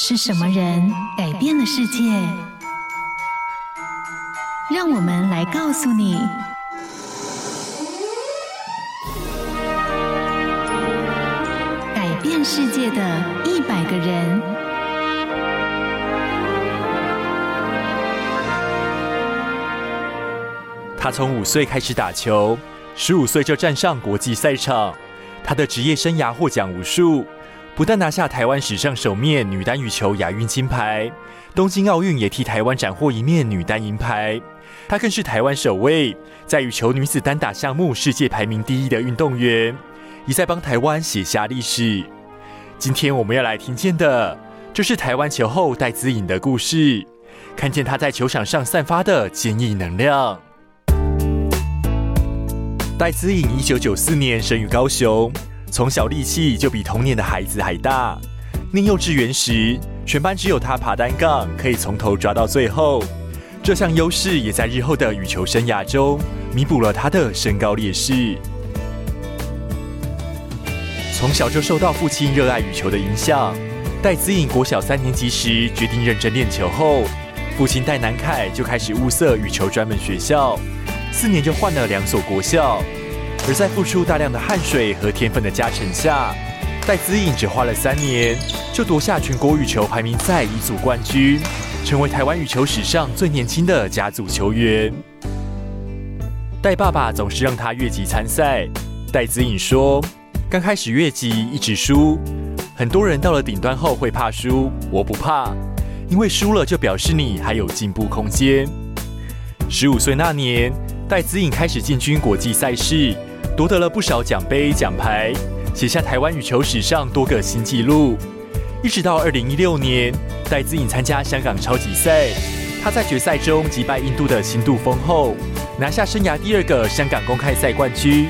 是什么人改变了世界？让我们来告诉你：改变世界的一百个人。他从五岁开始打球，十五岁就站上国际赛场。他的职业生涯获奖无数。不但拿下台湾史上首面女单羽球亚运金牌，东京奥运也替台湾斩获一面女单银牌。她更是台湾首位在羽球女子单打项目世界排名第一的运动员，一再帮台湾写下历史。今天我们要来听见的，就是台湾球后戴资颖的故事，看见她在球场上散发的坚毅能量。戴资颖一九九四年生于高雄。从小力气就比同年的孩子还大。念幼稚园时，全班只有他爬单杠可以从头抓到最后。这项优势也在日后的羽球生涯中弥补了他的身高劣势。从小就受到父亲热爱羽球的影响，戴资颖国小三年级时决定认真练球后，父亲戴南凯就开始物色羽球专门学校，四年就换了两所国校。而在付出大量的汗水和天分的加成下，戴资颖只花了三年就夺下全国羽球排名赛乙组冠军，成为台湾羽球史上最年轻的甲组球员。戴爸爸总是让他越级参赛。戴资颖说：“刚开始越级一直输，很多人到了顶端后会怕输，我不怕，因为输了就表示你还有进步空间。”十五岁那年，戴资颖开始进军国际赛事。夺得了不少奖杯奖牌，写下台湾羽球史上多个新纪录。一直到二零一六年，戴资颖参加香港超级赛，她在决赛中击败印度的新杜峰后，拿下生涯第二个香港公开赛冠军。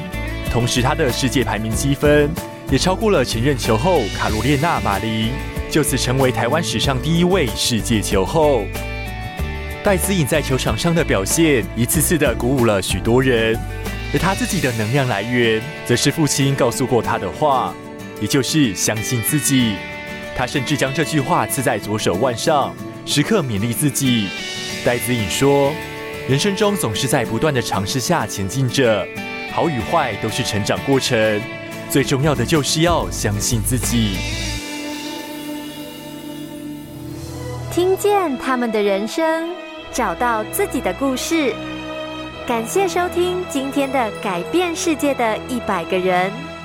同时，她的世界排名积分也超过了前任球后卡罗列娜·马林，就此成为台湾史上第一位世界球后。戴资颖在球场上的表现，一次次的鼓舞了许多人。而他自己的能量来源，则是父亲告诉过他的话，也就是相信自己。他甚至将这句话刺在左手腕上，时刻勉励自己。戴子颖说：“人生中总是在不断的尝试下前进着，好与坏都是成长过程，最重要的就是要相信自己。”听见他们的人生，找到自己的故事。感谢收听今天的改变世界的一百个人。